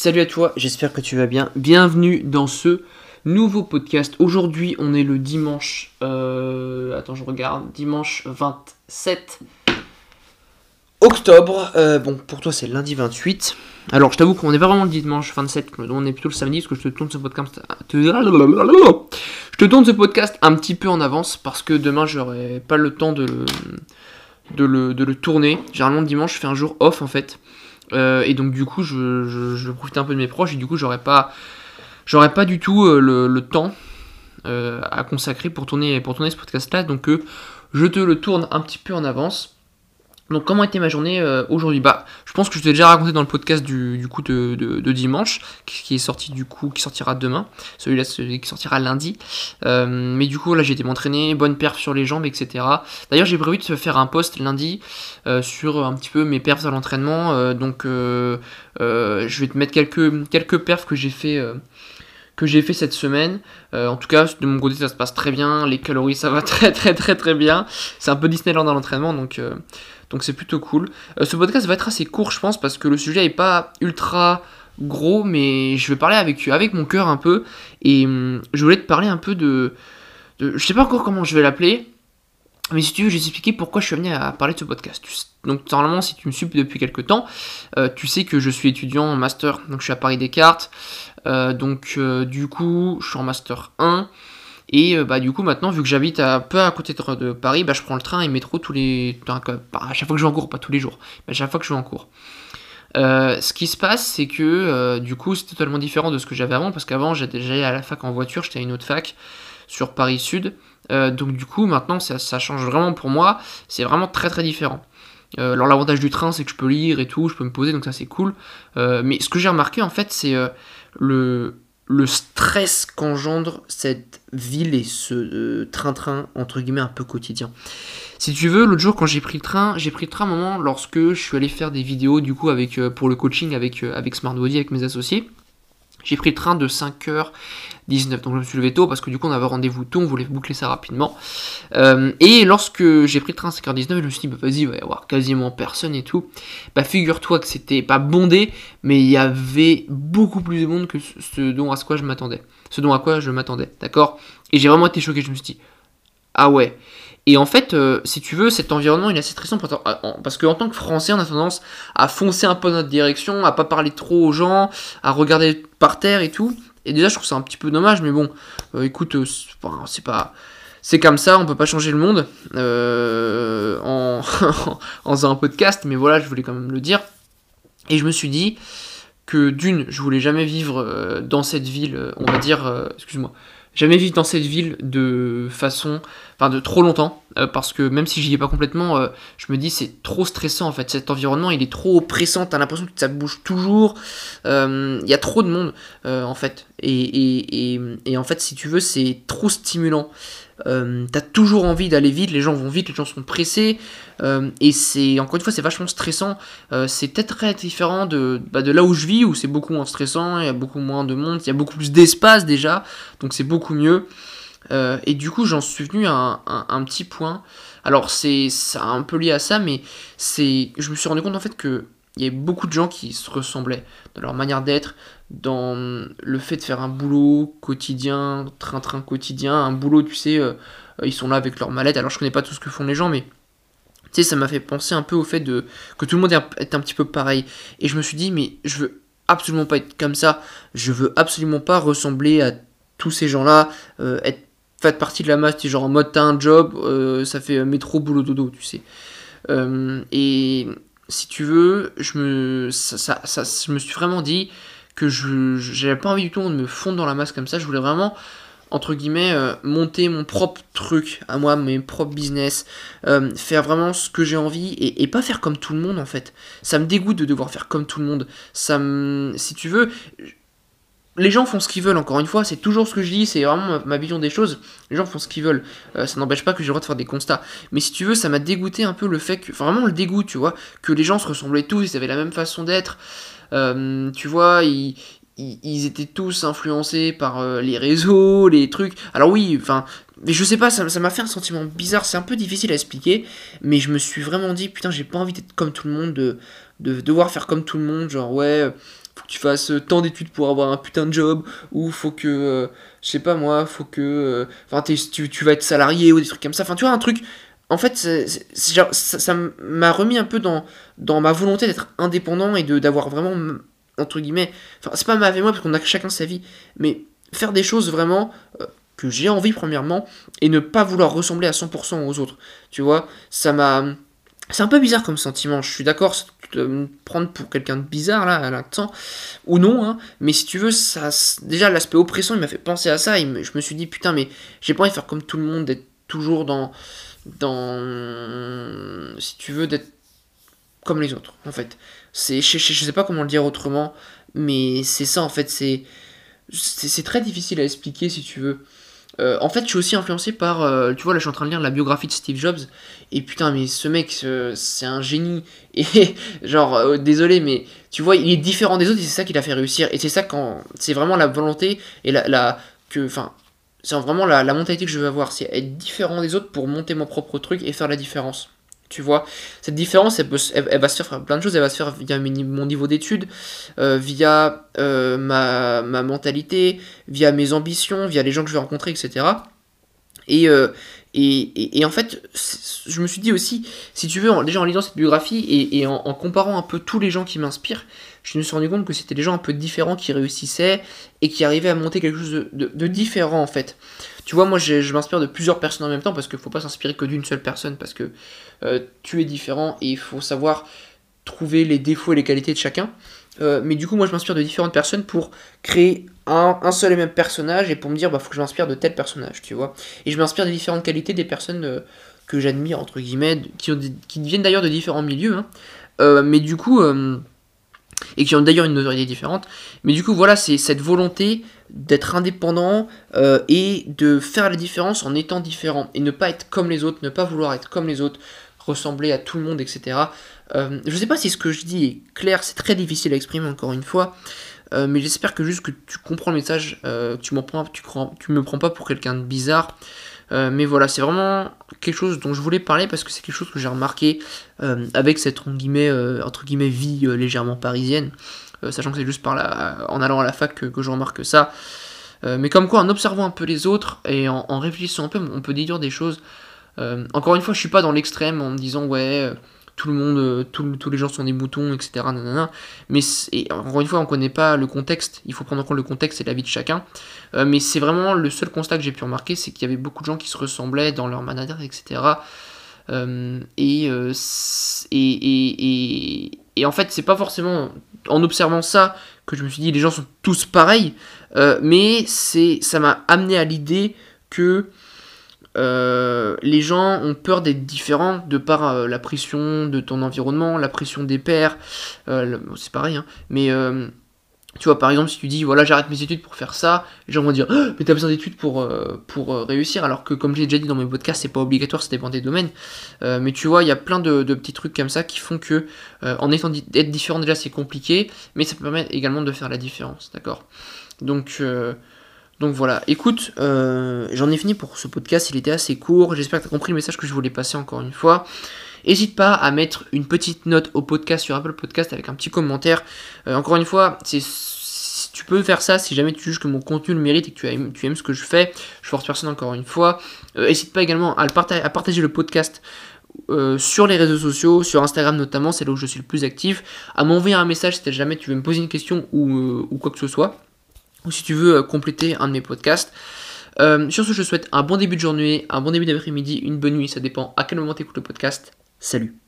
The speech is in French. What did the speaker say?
Salut à toi, j'espère que tu vas bien. Bienvenue dans ce nouveau podcast. Aujourd'hui, on est le dimanche. euh, attends, je regarde. Dimanche 27 octobre. Euh, bon, pour toi, c'est lundi 28. Alors, je t'avoue qu'on n'est pas vraiment le dimanche 27, on est plutôt le samedi parce que je te tourne ce podcast. Je te tourne ce podcast un petit peu en avance parce que demain, j'aurai pas le temps de le, tourner. Généralement, le dimanche, je fais un jour off en fait. Euh, et donc du coup, je, je, un peu de mes proches et du coup, j'aurais pas, j'aurais pas du tout euh, le, temps euh, à consacrer pour tourner, pour tourner ce podcast-là. Donc je te le tourne un petit peu en avance. Donc comment était ma journée euh, aujourd'hui? Bah, je pense que je t'ai déjà raconté dans le podcast du, du coup de, de- de dimanche, qui est sorti du coup, qui sortira demain. Celui-là, celui qui sortira lundi. Euh, mais du coup, là, j'ai été m'entraîner, bonne perf sur les jambes, etc. D'ailleurs, j'ai prévu de faire un post lundi euh, sur un petit peu mes perfs à l'entraînement. donc, je vais te mettre quelques, quelques perfs que j'ai fait. Que j'ai fait cette semaine. Euh, en tout cas, de mon côté, ça se passe très bien. Les calories, ça va très très très très bien. C'est un peu Disneyland dans l'entraînement, donc euh, donc c'est plutôt cool. Euh, ce podcast va être assez court, je pense, parce que le sujet est pas ultra gros, mais je vais parler avec avec mon cœur un peu. Et hum, je voulais te parler un peu de, de je sais pas encore comment je vais l'appeler. Mais si tu veux, je vais t'expliquer pourquoi je suis venu à parler de ce podcast. Donc, normalement, si tu me suis depuis quelques temps, euh, tu sais que je suis étudiant en master. Donc, je suis à Paris Descartes. Euh, donc, euh, du coup, je suis en master 1. Et bah, du coup, maintenant, vu que j'habite un peu à côté de, Paris, bah, je prends le train et le métro tous les. pas à chaque fois que je vais en cours, pas tous les jours, mais à chaque fois que je vais en cours. Ce qui se passe, c'est que du coup, c'est totalement différent de ce que j'avais avant, parce qu'avant, j'allais à la fac en voiture, j'étais à une autre fac sur Paris Sud. Euh, donc, du coup, maintenant, ça, ça change vraiment pour moi, c'est vraiment très très différent. Euh, alors, l'avantage du train, c'est que je peux lire et tout, je peux me poser, donc ça, c'est cool. Euh, mais ce que j'ai remarqué, en fait, c'est le, le stress qu'engendre cette ville et ce train-train, entre guillemets, un peu quotidien. Si tu veux, l'autre jour quand j'ai pris le train, j'ai pris le train un moment lorsque je suis allé faire des vidéos du coup avec pour le coaching avec, avec Smart Body, avec mes associés. J'ai pris le train de 5h19, donc je me suis levé tôt parce que du coup on avait rendez-vous tôt, on voulait boucler ça rapidement. Euh, et lorsque j'ai pris le train à 5h19, je me suis dit bah vas-y, il va y avoir quasiment personne et tout. Bah figure-toi que c'était pas bondé, mais il y avait beaucoup plus de monde que ce, dont à quoi je m'attendais. Ce dont à quoi je m'attendais, d'accord? Et j'ai vraiment été choqué, je me suis dit ah ouais. Et en fait, euh, si tu veux, cet environnement il est assez stressant en- parce qu'en tant que Français, on a tendance à foncer un peu dans notre direction, à pas parler trop aux gens, à regarder par terre et tout. Et déjà, je trouve ça un petit peu dommage, mais bon, euh, écoute, euh, c'est pas. C'est comme ça, on peut pas changer le monde euh, en, en faisant un podcast, mais voilà, je voulais quand même le dire. Et je me suis dit que d'une, je voulais jamais vivre dans cette ville, on va dire, excuse-moi, jamais vivre dans cette ville de façon, enfin de trop longtemps, euh, parce que même si j'y ai pas complètement, euh, je me dis c'est trop stressant en fait, cet environnement il est trop oppressant, t'as l'impression que ça bouge toujours, euh, il y a trop de monde en fait, et, et, et en fait si tu veux c'est trop stimulant. Euh, t'as toujours envie d'aller vite, les gens vont vite, les gens sont pressés, euh, et c'est encore une fois c'est vachement stressant. Euh, c'est peut-être très différent de, bah, de là où je vis, où c'est beaucoup moins stressant, il y a beaucoup moins de monde, il y a beaucoup plus d'espace déjà, donc c'est beaucoup mieux. Et du coup, j'en suis venu à un, petit point. Alors, c'est c'est un peu lié à ça, mais c'est je me suis rendu compte en fait que il y avait beaucoup de gens qui se ressemblaient dans leur manière d'être, dans le fait de faire un boulot quotidien, train-train quotidien, un boulot, tu sais, euh, ils sont là avec leur mallette. Alors, je connais pas tout ce que font les gens, mais tu sais, ça m'a fait penser un peu au fait de que tout le monde est un, petit peu pareil. Et je me suis dit, mais je veux absolument pas être comme ça. Je veux absolument pas ressembler à tous ces gens-là, euh, être faire partie de la masse, tu genre en mode t'as un job, euh, ça fait métro, boulot, dodo, tu sais. Et si tu veux, je me, je me suis vraiment dit que je j'avais pas envie du tout de me fondre dans la masse comme ça. Je voulais vraiment, entre guillemets, euh, monter mon propre truc à moi, mes propres business, euh, faire vraiment ce que j'ai envie et, pas faire comme tout le monde en fait. Ça me dégoûte de devoir faire comme tout le monde. Ça si tu veux, les gens font ce qu'ils veulent, encore une fois, c'est toujours ce que je dis, c'est vraiment ma, vision des choses. Les gens font ce qu'ils veulent. Euh, ça n'empêche pas que j'ai le droit de faire des constats. Mais si tu veux, ça m'a dégoûté un peu le fait que. Enfin, vraiment le dégoût, tu vois, que les gens se ressemblaient tous, ils avaient la même façon d'être. Euh, tu vois, ils, ils, étaient tous influencés par euh, les réseaux, les trucs. Alors oui, enfin. Mais je sais pas, ça m'a fait un sentiment bizarre, c'est un peu difficile à expliquer, mais je me suis vraiment dit, putain, j'ai pas envie d'être comme tout le monde, de, de devoir faire comme tout le monde, genre ouais, tu fasses tant d'études pour avoir un putain de job, ou faut que, euh, je sais pas moi, faut que, euh, enfin, tu, tu vas être salarié ou des trucs comme ça. Enfin, tu vois, un truc. En fait, ça, m'a remis un peu dans, ma volonté d'être indépendant et d'avoir vraiment, entre guillemets, enfin, c'est pas ma moi parce qu'on a chacun sa vie, mais faire des choses vraiment euh, que j'ai envie premièrement et ne pas vouloir ressembler à 100% aux autres. Tu vois, ça m'a c'est un peu bizarre comme sentiment, je suis d'accord, me prendre pour quelqu'un de bizarre là à l'instant, ou non, hein, mais si tu veux, ça, déjà l'aspect oppression il m'a fait penser à ça, et je me suis dit putain, mais j'ai pas envie de faire comme tout le monde, d'être toujours dans. dans. si tu veux, d'être comme les autres en fait. C'est, je, je, sais pas comment le dire autrement, mais c'est ça en fait, c'est. C'est très difficile à expliquer si tu veux. Euh, en fait, je suis aussi influencé par. Euh, tu vois, là, je suis en train de lire la biographie de Steve Jobs. Et putain, mais ce mec, c'est un génie. Et genre, euh, désolé, mais tu vois, il est différent des autres et c'est ça qui l'a fait réussir. Et c'est ça quand. C'est vraiment la volonté et la. que, enfin, c'est vraiment la mentalité que je veux avoir. C'est être différent des autres pour monter mon propre truc et faire la différence. Tu vois, cette différence, elle, elle, va se faire plein de choses. Elle va se faire via mon niveau d'études, euh, via euh, ma, ma, mentalité, via mes ambitions, via les gens que je vais rencontrer, etc. Euh, et, et, et, en fait, je me suis dit aussi, si tu veux, déjà en lisant cette biographie et, en, en, comparant un peu tous les gens qui m'inspirent, je me suis rendu compte que c'était des gens un peu différents qui réussissaient et qui arrivaient à monter quelque chose de différent en fait. Tu vois, moi je, m'inspire de plusieurs personnes en même temps parce qu'il ne faut pas s'inspirer que d'une seule personne parce que euh, tu es différent et il faut savoir trouver les défauts et les qualités de chacun. Euh, mais du coup, moi je m'inspire de différentes personnes pour créer un, seul et même personnage et pour me dire, bah faut que je m'inspire de tel personnage, tu vois. Et je m'inspire des différentes qualités des personnes euh, que j'admire, entre guillemets, qui, viennent d'ailleurs de différents milieux. Hein. mais du coup et qui ont d'ailleurs une notoriété différente. Mais du coup, voilà, c'est cette volonté d'être indépendant euh, et de faire la différence en étant différent et ne pas être comme les autres, ne pas vouloir être comme les autres, ressembler à tout le monde, etc. Euh, je sais pas si ce que je dis est clair, c'est très difficile à exprimer encore une fois, euh, mais j'espère que juste que tu comprends le message, que tu, prends, tu, me prends pas pour quelqu'un de bizarre. Euh, mais voilà, c'est vraiment quelque chose dont je voulais parler parce que c'est quelque chose que j'ai remarqué euh, avec cette entre guillemets, euh, vie légèrement parisienne, sachant que c'est juste en allant à la fac que, je remarque ça. mais comme quoi, en observant un peu les autres et en réfléchissant un peu, on peut déduire des choses. Encore une fois, je suis pas dans l'extrême en me disant ouais tout le monde, euh, tous les gens sont des boutons, etc. Mais encore une fois, on connaît pas le contexte. Il faut prendre en compte le contexte et la vie de chacun. Euh, mais c'est vraiment le seul constat que j'ai pu remarquer, c'est qu'il y avait beaucoup de gens qui se ressemblaient dans leur manière, etc. Euh, et, en fait, c'est pas forcément en observant ça que je me suis dit les gens sont tous pareils, mais ça m'a amené à l'idée que euh, les gens ont peur d'être différents de par euh, la pression de ton environnement, la pression des pairs, euh, c'est pareil, hein. mais tu vois, par exemple, si tu dis, voilà, j'arrête mes études pour faire ça, les gens vont dire, oh, mais t'as besoin d'études pour, pour réussir, alors que, comme j'ai déjà dit dans mes podcasts, c'est pas obligatoire, ça dépend des domaines. mais tu vois, il y a plein de, petits trucs comme ça qui font que, en étant d'être différent, déjà, c'est compliqué, mais ça permet également de faire la différence, d'accord? Donc, donc voilà, écoute, euh, j'en ai fini pour ce podcast, il était assez court, j'espère que tu as compris le message que je voulais passer encore une fois. N'hésite pas à mettre une petite note au podcast sur Apple Podcast avec un petit commentaire. Euh, encore une fois, c'est tu peux faire ça si jamais tu juges que mon contenu le mérite et que tu aimes, ce que je fais. Je force personne encore une fois. N'hésite euh, pas également à, partager le podcast sur les réseaux sociaux, sur Instagram notamment, c'est là où je suis le plus actif. À m'envoyer un message si jamais tu veux me poser une question ou quoi que ce soit ou si tu veux euh, compléter un de mes podcasts. Euh, sur ce, je souhaite un bon début de journée, un bon début d'après-midi, une bonne nuit, ça dépend à quel moment tu écoutes le podcast. Salut